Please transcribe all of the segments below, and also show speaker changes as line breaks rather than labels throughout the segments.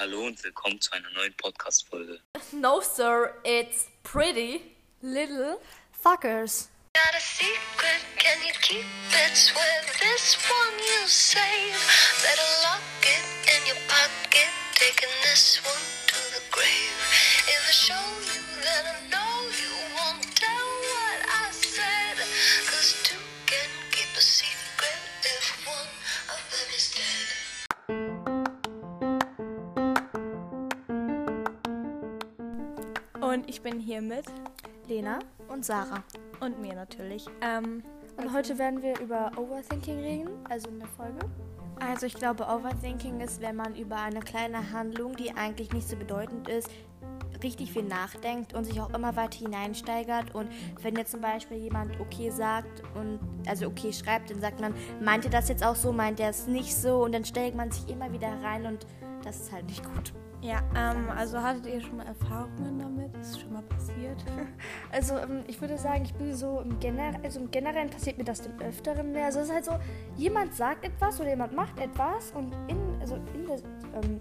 Hallo und willkommen zu einer neuen Podcast-Folge.
No, sir, it's pretty little fuckers.
Got a secret, can you keep it? Swear this one you save. Better lock it in your pocket, taking this one to the grave. If I show you, then I know
Und ich bin hier mit
Lena und Sarah.
und mir natürlich. Ähm,
Und heute werden wir über Overthinking reden, also in der Folge. Also ich glaube, Overthinking ist, wenn man über eine kleine Handlung, die eigentlich nicht so bedeutend ist, richtig viel nachdenkt und sich auch immer weiter hineinsteigert. Und wenn jetzt zum Beispiel jemand okay sagt und also okay schreibt, dann sagt man, meint ihr das jetzt auch so, meint er es nicht so und dann steigt man sich immer wieder rein und das ist halt nicht gut.
ja, ähm, also hattet ihr schon mal Erfahrungen damit? Ist schon mal passiert?
Also ähm, ich würde sagen, ich bin so im, Gener also im Generellen passiert mir das dem Öfteren mehr. Also es ist halt so, jemand sagt etwas oder jemand macht etwas und in, also in der, ähm,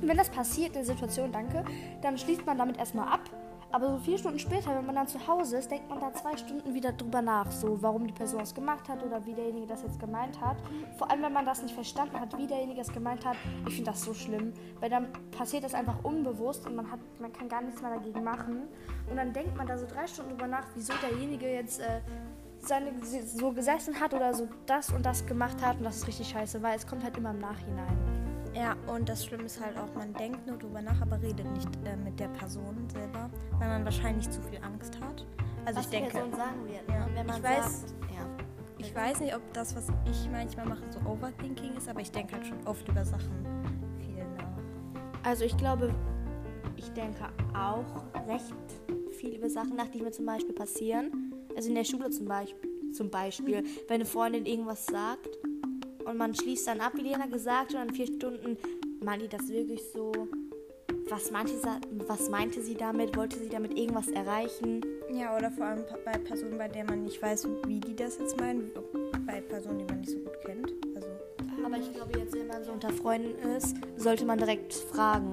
wenn das passiert in der Situation, danke, dann schließt man damit erstmal ab. Aber so vier Stunden später, wenn man dann zu Hause ist, denkt man da zwei Stunden wieder drüber nach, so warum die Person es gemacht hat oder wie derjenige das jetzt gemeint hat. Vor allem, wenn man das nicht verstanden hat, wie derjenige es gemeint hat. Ich finde das so schlimm, weil dann passiert das einfach unbewusst und man hat, man kann gar nichts mehr dagegen machen. Und dann denkt man da so drei Stunden drüber nach, wieso derjenige jetzt äh, seine, so gesessen hat oder so das und das gemacht hat. Und das ist richtig scheiße, weil es kommt halt immer im Nachhinein.
Ja, und das Schlimme ist halt auch, man denkt nur drüber nach, aber redet nicht äh, mit der Person selber, weil man wahrscheinlich zu viel Angst hat. Also ich denke,
sagen wird,
Ja.
wenn man
Ich weiß-
sagt, ja.
ich weiß nicht, ob das, was ich manchmal mache, so Overthinking ist, aber ich denke halt schon oft über Sachen viel nach.
Also ich glaube, ich denke auch recht viel über Sachen nach, die mir zum Beispiel passieren. Also in der Schule zum Beispiel, zum Beispiel wenn eine Freundin irgendwas sagt und man schließt dann ab, wie Lena gesagt, und dann vier Stunden meint die das wirklich so. Was meinte, sie, was meinte sie damit? Wollte sie damit irgendwas erreichen?
Ja, oder vor allem bei Personen, bei denen man nicht weiß, wie die das jetzt meinen, bei Personen, die man nicht so gut kennt. Also
Aber ich glaube, jetzt, wenn man so unter Freunden ist, sollte man direkt fragen,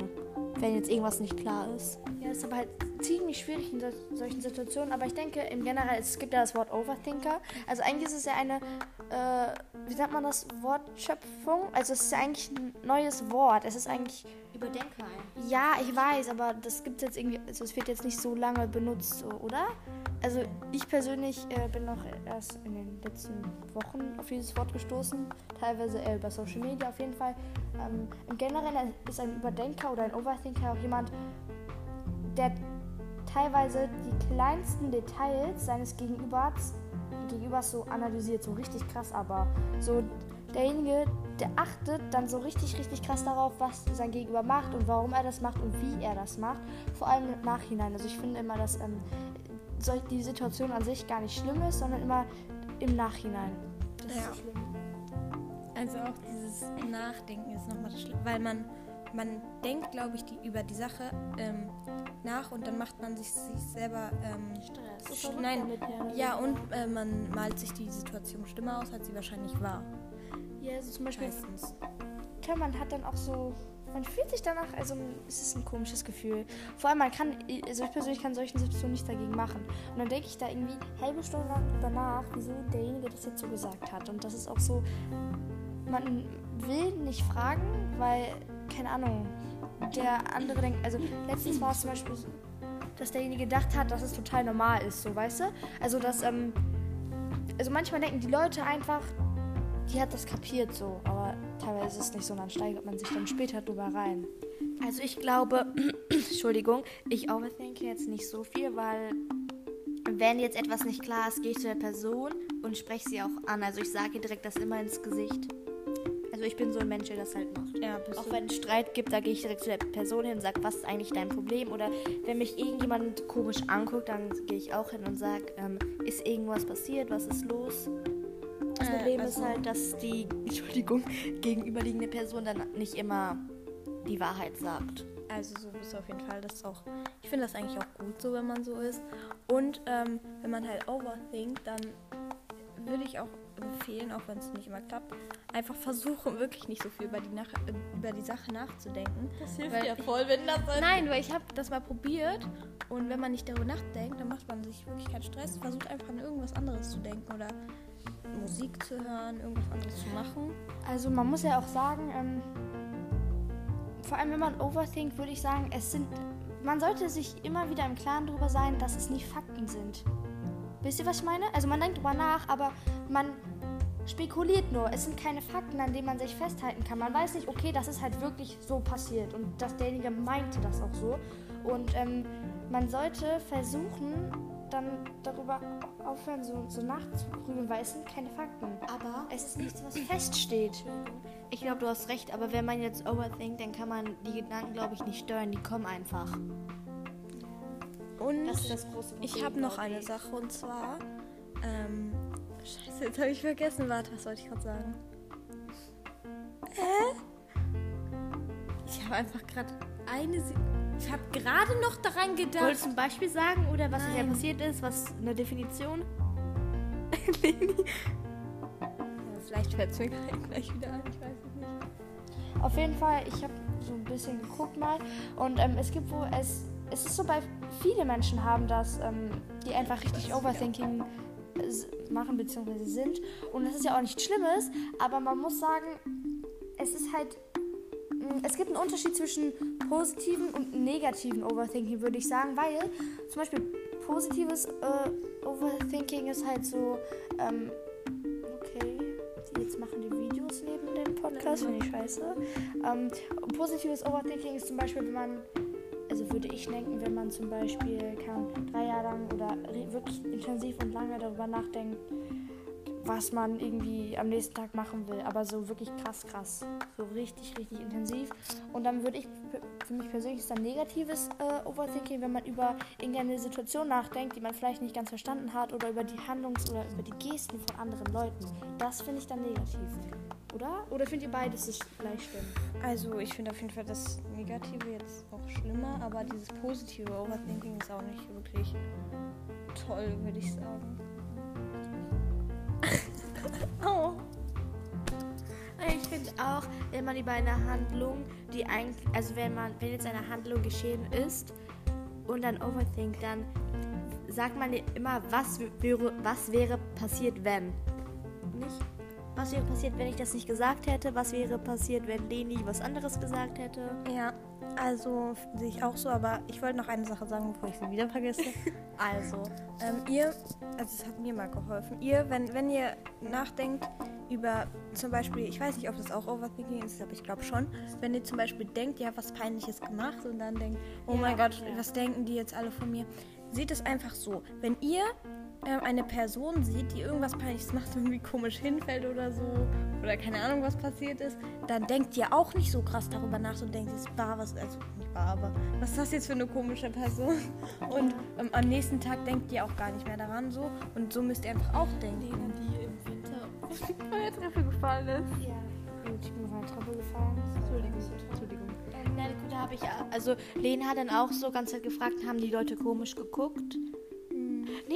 wenn jetzt irgendwas nicht klar ist. Ja, das ist aber halt ziemlich schwierig in so, solchen Situationen. Aber ich denke, im Generell, es gibt ja das Wort Overthinker. Also eigentlich ist es ja eine, äh, wie nennt man das, Wortschöpfung? Also es ist ja eigentlich ein neues Wort. Es ist eigentlich...
Überdenker.
Ja, ich weiß, aber das gibt jetzt irgendwie, also es wird jetzt nicht so lange benutzt, oder? Also ich persönlich äh, bin noch erst in den letzten Wochen auf dieses Wort gestoßen, teilweise eher über Social Media auf jeden Fall. Ähm, Im Generellen ist ein Überdenker oder ein Overthinker auch jemand, der teilweise die kleinsten Details seines Gegenübers, Gegenübers so analysiert, so richtig krass, aber so derjenige, der achtet dann so richtig, richtig krass darauf, was sein Gegenüber macht und warum er das macht und wie er das macht. Vor allem im Nachhinein. Also ich finde immer, dass ähm, die Situation an sich gar nicht schlimm ist, sondern immer im Nachhinein. Das
Ja.
ist schlimm.
Also auch dieses Nachdenken ist nochmal das Schlimme, weil man, man denkt, glaube ich, die, über die Sache ähm, nach und dann macht man sich, sich selber ähm,
So
sch- nein,
damit, ja.
ja und äh, man malt sich die Situation schlimmer aus, als sie wahrscheinlich war.
Ja, also zum Beispiel,
Meistens.
klar, man hat dann auch so, man fühlt sich danach, also es ist ein komisches Gefühl. Vor allem, man kann, also ich persönlich kann solchen Situationen nichts dagegen machen. Und dann denke ich da irgendwie halbe Stunde lang drüber nach, wieso derjenige das jetzt so gesagt hat. Und das ist auch so, man will nicht fragen, weil, keine Ahnung, der andere denkt, also letztens war es zum Beispiel so, dass derjenige gedacht hat, dass es total normal ist, so, weißt du? Also, dass, ähm, also manchmal denken die Leute einfach, die hat das kapiert so, aber teilweise ist es nicht so, und dann steigert man sich dann später drüber rein. Also ich glaube, Entschuldigung, ich overthinke jetzt nicht so viel, weil wenn jetzt etwas nicht klar ist, gehe ich zu der Person und spreche sie auch an. Also ich sage ihr direkt das immer ins Gesicht. Also ich bin so ein Mensch, der das halt macht.
Ja,
Auch wenn es Streit gibt, da gehe ich direkt zu der Person hin und sage, was ist eigentlich dein Problem? Oder wenn mich irgendjemand komisch anguckt, dann gehe ich auch hin und sage, ähm, ist irgendwas passiert? Was ist los? Das
Äh,
Problem
also-
ist halt, dass die, Entschuldigung, gegenüberliegende Person dann nicht immer die Wahrheit sagt.
Also so bist du auf jeden Fall. Das ist auch. Ich finde das eigentlich auch gut so, wenn man so ist. Und ähm, wenn man halt overthinkt, dann würde ich auch empfehlen, auch wenn es nicht immer klappt. Einfach versuchen, wirklich nicht so viel über die, nach über die Sache nachzudenken.
Das
hilft ja
voll, wenn das
Nein, weil ich habe das mal probiert und wenn man nicht darüber nachdenkt, dann macht man sich wirklich keinen Stress. Versucht einfach an irgendwas anderes zu denken oder Musik zu hören, irgendwas anderes zu machen.
Also man muss ja auch sagen, ähm, vor allem wenn man overthinkt, würde ich sagen, es sind. Man sollte sich immer wieder im Klaren darüber sein, dass es nicht Fakten sind. Wisst ihr, was ich meine? Also man denkt drüber nach, aber man spekuliert nur. Es sind keine Fakten, an denen man sich festhalten kann. Man weiß nicht, okay, das ist halt wirklich so passiert und dass derjenige meinte das auch so. Und ähm, man sollte versuchen, dann darüber aufhören, so, so nachzugrübeln, weil es sind keine Fakten.
Aber
Es ist nichts, was feststeht.
ich glaube, du hast recht, aber wenn man jetzt overthinkt, dann kann man die Gedanken, glaube ich, nicht steuern. Die kommen einfach.
Und
Das ist das große Problem.
ich habe noch eine. Sache und zwar. Ähm, scheiße, jetzt habe ich vergessen. Warte, was wollte ich gerade sagen? Hä? Ich habe einfach gerade eine. Se ich habe gerade noch daran gedacht.
Wolltest du ein Beispiel sagen oder was
Nein.
passiert ist? Was eine Definition?
Ja, vielleicht fällt es mir gleich wieder ein. Ich weiß es nicht.
Auf jeden Fall, ich habe so ein bisschen geguckt mal und ähm, es gibt wo es es ist so bei viele Menschen haben das, ähm, die einfach richtig Overthinking s- machen bzw. sind und das ist ja auch nichts Schlimmes, aber man muss sagen, es ist halt mh, es gibt einen Unterschied zwischen positiven und negativen Overthinking, würde ich sagen, weil zum Beispiel positives äh, Overthinking ist halt so, ähm, okay, jetzt machen die Videos neben dem Podcast, finde ich scheiße. Ähm, positives Overthinking ist zum Beispiel, wenn man, also würde ich denken, wenn man zum Beispiel kann, drei Jahre lang oder wirklich intensiv und lange darüber nachdenkt, was man irgendwie am nächsten Tag machen will, aber so wirklich krass, krass, so richtig, richtig intensiv. Und dann würde ich, für mich persönlich ist dann negatives äh, Overthinking, wenn man über irgendeine Situation nachdenkt, die man vielleicht nicht ganz verstanden hat oder über die Handlungs- oder über die Gesten von anderen Leuten. Das finde ich dann negativ. Oder? Oder findet ihr beides ist gleich schlimm?
Also, ich finde auf jeden Fall das Negative jetzt auch schlimmer, aber dieses positive Overthinking ist auch nicht wirklich toll, würde ich sagen.
Oh. Ich finde auch, wenn man über eine Handlung, die eigentlich, also wenn man, wenn jetzt eine Handlung geschehen ist und dann overthinkt, dann sagt man immer, was wäre, was wäre passiert, wenn. Nicht? Was wäre passiert, wenn ich das nicht gesagt hätte? Was wäre passiert, wenn Leni was anderes gesagt hätte?
Ja, also sehe ich auch so, aber ich wollte noch eine Sache sagen, bevor ich sie wieder vergesse. also, ähm, ihr, also es hat mir mal geholfen, ihr, wenn, wenn ihr nachdenkt über zum Beispiel, ich weiß nicht, ob das auch Overthinking ist, aber ich glaube schon, wenn ihr zum Beispiel denkt, ihr habt was Peinliches gemacht und dann denkt, oh
Ja,
mein Gott,
ja.
was denken die jetzt alle von mir? Seht es einfach so, wenn ihr ähm, eine Person sieht, die irgendwas Peinliches macht, irgendwie komisch hinfällt oder so, oder keine Ahnung, was passiert ist, dann denkt ihr auch nicht so krass darüber nach und denkt, es ist bar, was, also nicht bar, aber was ist das jetzt für eine komische Person? Und ähm, am nächsten Tag denkt ihr auch gar nicht mehr daran so und so müsst ihr einfach auch denken.
die im Winter auf die Feuertreppe gefallen ist.
Ja. Gut, ich bin von der Treppe gefallen.
Entschuldigung, Entschuldigung. Nein, gut, da habe ich, also Lena hat dann auch so ganz Zeit gefragt, haben die Leute komisch geguckt?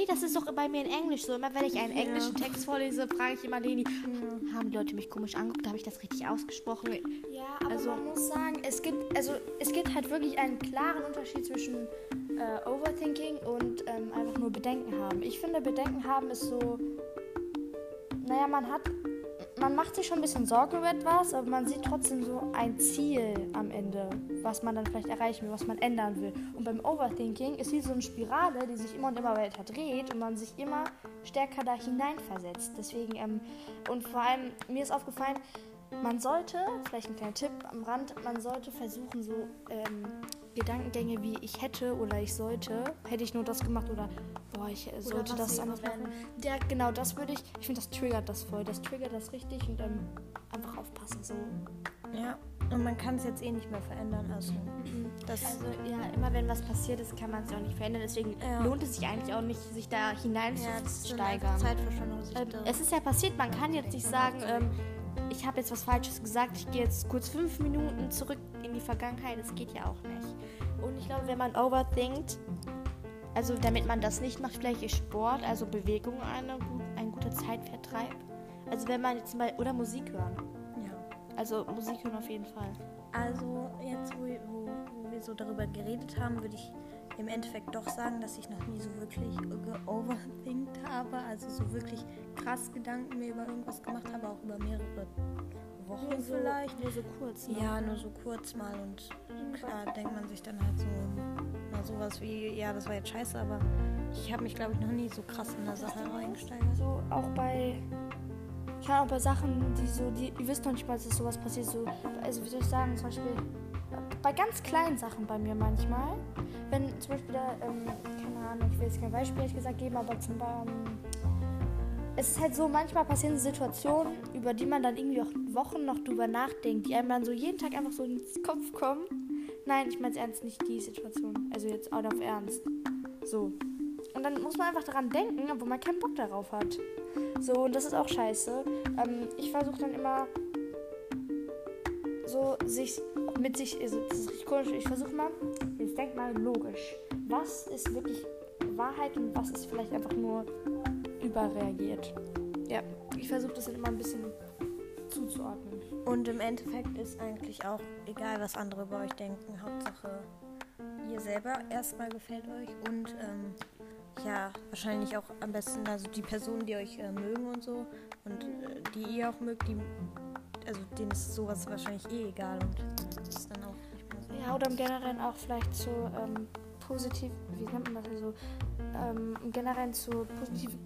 Nee, das ist doch bei mir in Englisch so. Immer wenn ich einen englischen Text vorlese, frage ich immer Leni, haben die Leute mich komisch angeguckt? Habe ich das richtig ausgesprochen?
Ja, aber
Also-
man muss sagen, es gibt, also, es gibt halt wirklich einen klaren Unterschied zwischen äh, Overthinking und ähm, einfach nur Bedenken haben. Ich finde, Bedenken haben ist so, naja, man hat, man macht sich schon ein bisschen Sorgen über etwas, aber man sieht trotzdem so ein Ziel am Ende, was man dann vielleicht erreichen will, was man ändern will. Und beim Overthinking ist wie so eine Spirale, die sich immer und immer weiter dreht und man sich immer stärker da hineinversetzt. Deswegen, ähm, und vor allem, mir ist aufgefallen, man sollte, vielleicht ein kleiner Tipp am Rand, man sollte versuchen, so ähm, Gedankengänge wie ich hätte oder ich sollte, hätte ich nur das gemacht oder boah, ich sollte das anders machen. Ja, genau, das würde ich, ich finde, das triggert das voll. Das triggert das richtig und ähm, einfach aufpassen. So.
Ja, und man kann es jetzt eh nicht mehr verändern, also das
Also ja, immer wenn was passiert ist, kann man es auch nicht verändern. Deswegen
Ja.
lohnt es sich eigentlich auch nicht, sich da
ja,
hineinzusteigern.
sich
Ähm, es ist ja passiert, man kann jetzt nicht sagen, ähm, ich habe jetzt was Falsches gesagt, ich gehe jetzt kurz fünf Minuten zurück in die Vergangenheit. Das geht ja auch nicht. Und ich glaube, wenn man overthinkt, also damit man das nicht macht, vielleicht ist Sport, also Bewegung eine, ein guter Zeitvertreib. Also wenn man jetzt mal, oder Musik hören.
Ja.
Also Musik hören auf jeden Fall.
Also jetzt, wo, wo, wo wir so darüber geredet haben, würde ich im Endeffekt doch sagen, dass ich noch nie so wirklich geoverthinkt habe. Also so wirklich krass Gedanken mir über irgendwas gemacht habe, auch über mehrere Wochen vielleicht.
Nur so kurz. Ne?
Ja, nur so kurz mal und klar denkt man sich dann halt so mal sowas wie, ja, das war jetzt scheiße, aber ich habe mich glaube ich noch nie so krass in der Sache reingesteigert.
So auch bei. Ich kann auch bei Sachen, die so, die, ihr wisst noch nicht mal, dass sowas passiert. So, also wie soll ich sagen, zum Beispiel bei ganz kleinen Sachen bei mir manchmal. Wenn zum Beispiel da, ähm, keine Ahnung, ich will jetzt kein Beispiel ehrlich gesagt geben, aber zum Beispiel. Es ist halt so, manchmal passieren Situationen, über die man dann irgendwie auch Wochen noch drüber nachdenkt, die einem dann so jeden Tag einfach so ins Kopf kommen. Nein, ich meine es ernst, nicht die Situation. Also jetzt out of ernst. So. Und dann muss man einfach daran denken, obwohl man keinen Bock darauf hat. So, und das ist auch scheiße. Ähm, ich versuche dann immer so sich mit sich, also das ist richtig komisch, ich versuche mal, jetzt denk mal logisch. Was ist wirklich Wahrheit und was ist vielleicht einfach nur überreagiert? Ja, ich versuche das dann immer ein bisschen zuzuordnen.
Und im Endeffekt ist eigentlich auch egal, was andere über euch denken. Hauptsache, ihr selber erstmal gefällt euch und ähm, ja, wahrscheinlich auch am besten, also die Personen, die euch äh, mögen und so und äh, die ihr auch mögt, die, also denen ist sowas wahrscheinlich eh egal und ist dann auch nicht mehr so.
Ja, oder im Generellen auch vielleicht zu ähm, positiv, wie nennt man das also, ähm, im Generellen zu positiv,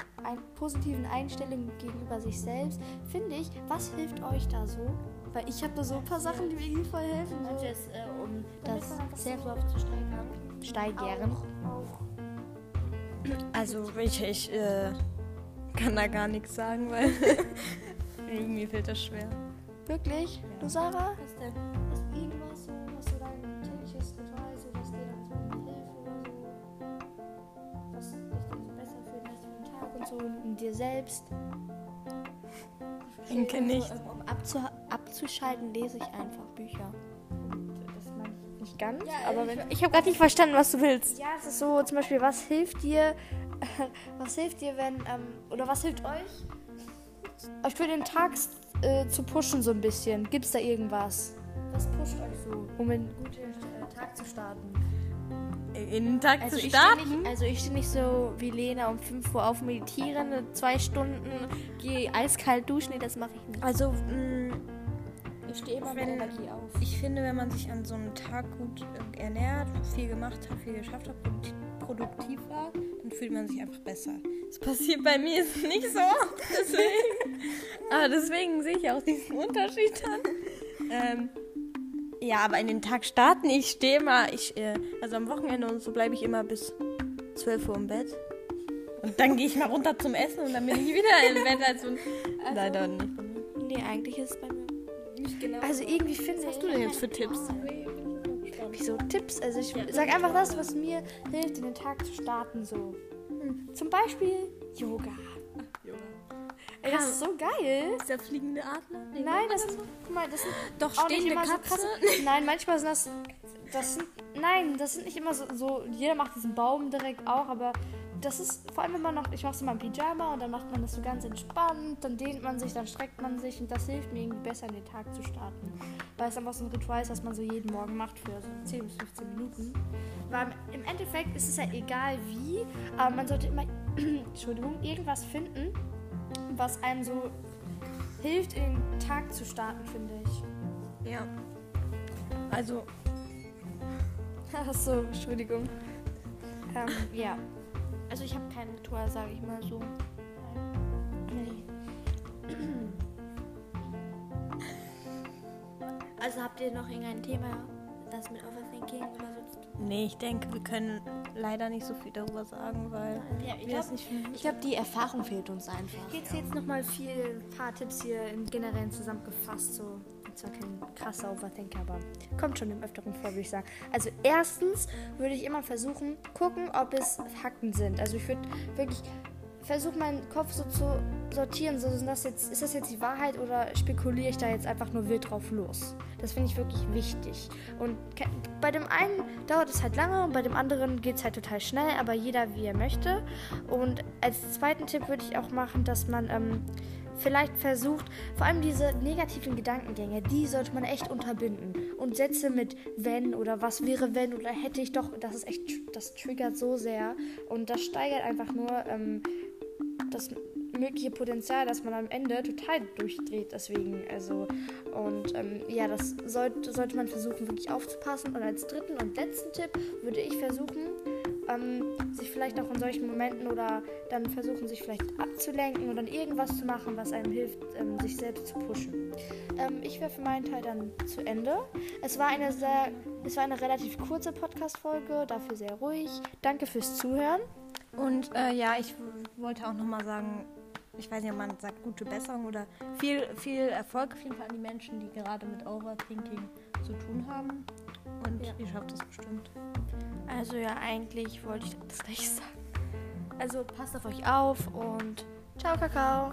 positiven Einstellungen gegenüber sich selbst, finde ich, was hilft euch da so? Weil ich habe da so ein paar Sachen, die mir irgendwie voll helfen. So.
Jetzt, äh, um das Self-Love zu steigern.
Steigern.
Also ich, ich äh, kann da gar nichts sagen, weil irgendwie fällt das schwer.
Wirklich? Du, Sarah?
Was denn?
So in dir selbst?
Denke nicht.
Um abzu abzuschalten, lese ich einfach Bücher.
Das meine ich nicht ganz,
Ja,
aber
ich-
wenn...
Ich habe gerade nicht verstanden, was du willst.
Ja, es ist so, zum Beispiel, was hilft dir, was hilft dir, wenn, ähm, oder was hilft euch, euch für den Tag äh, zu pushen so ein bisschen? Gibt es da irgendwas? Was pusht euch so, um einen guten Tag zu starten?
In den Tag
Also
zu
ich stehe
starten?
nicht, also ich stehe nicht so wie Lena um 5 Uhr auf meditieren, zwei Stunden, gehe eiskalt duschen, nee, das mache ich nicht.
Also, mh,
Ich stehe immer
Wenn-
mit Energie auf.
ich finde, wenn man sich an so einem Tag gut äh, ernährt, viel gemacht hat, viel geschafft hat, produkti- produktiv war, dann fühlt man sich einfach besser. Das passiert bei mir ist nicht so. Deswegen, aber deswegen sehe ich auch diesen Unterschied dann. Ähm, ja, aber in den Tag starten, ich stehe mal, ich, äh, also am Wochenende und so bleibe ich immer bis 12 Uhr im Bett. Und dann gehe ich mal runter zum Essen und dann bin ich wieder im Bett. Also, leider nicht.
Nee, eigentlich ist es bei mir nicht genau.
Also irgendwie finde ich...
Was hast du denn jetzt für Tipps?
Wieso Tipps? Also ich sag einfach das, was mir hilft, in den Tag zu starten so. Hm. Zum Beispiel Yoga. Ey, das ist so geil.
Ist der fliegende Adler?
Nein, das ist. Guck mal, das sind
Doch, stehende
immer so
Katze.
krass. Nein, manchmal sind das. Das sind. Nein, das sind nicht immer so, so. Jeder macht diesen Baum direkt auch, aber das ist vor allem, wenn man noch. Ich mache es immer im Pyjama und dann macht man das so ganz entspannt. Dann dehnt man sich, dann streckt man sich und das hilft mir irgendwie besser in den Tag zu starten. Weil es einfach so ein Ritual ist, was man so jeden Morgen macht für so 10 bis 15 Minuten. Weil im Endeffekt ist es ja egal wie, aber man sollte immer. Entschuldigung, irgendwas finden, was einem so hilft, in den Tag zu starten, finde ich.
Ja. Also,
Achso, Entschuldigung. Ähm, ja.
Also ich habe kein Ritual, sage ich mal so. Also habt ihr noch irgendein Thema, das mit Overthinking oder so
nee, ich denke, wir können leider nicht so viel darüber sagen, weil
Ja, ich glaube,
nicht finden.
ich glaub, die Erfahrung fehlt uns einfach.
Jetzt jetzt nochmal viel, ein paar Tipps hier im Generellen zusammengefasst. So, bin zwar kein krasser Overthinker, aber kommt schon im Öfteren vor, würde ich sagen. Also, erstens würde ich immer versuchen, gucken, ob es Fakten sind. Also, ich würde wirklich versuchen, meinen Kopf so zu sortieren. So, sind das jetzt, ist das jetzt die Wahrheit oder spekuliere ich da jetzt einfach nur wild drauf los? Das finde ich wirklich wichtig. Und bei dem einen dauert es halt lange und bei dem anderen geht es halt total schnell, aber jeder wie er möchte. Und als zweiten Tipp würde ich auch machen, dass man ähm, vielleicht versucht, vor allem diese negativen Gedankengänge, die sollte man echt unterbinden. Und Sätze mit wenn oder was wäre wenn oder hätte ich doch, das ist echt, das triggert so sehr. Und das steigert einfach nur ähm, das mögliche Potenzial, dass man am Ende total durchdreht. Deswegen, also, und ähm, ja, das sollte, sollte man versuchen, wirklich aufzupassen. Und als dritten und letzten Tipp würde ich versuchen, ähm, sich vielleicht auch in solchen Momenten oder dann versuchen, sich vielleicht abzulenken und dann irgendwas zu machen, was einem hilft, ähm, sich selbst zu pushen. Ähm, ich wäre für meinen Teil dann zu Ende. Es war eine sehr, es war eine relativ kurze Podcast-Folge, dafür sehr ruhig. Danke fürs Zuhören.
Und äh, ja, ich wollte auch nochmal sagen, ich weiß nicht, ob man sagt gute Besserung oder viel, viel Erfolg auf jeden Fall an die Menschen, die gerade mit Overthinking zu tun haben. Und ihr schafft das bestimmt.
Also ja, eigentlich wollte ich das gleich sagen. Also passt auf euch auf und ciao, Kakao.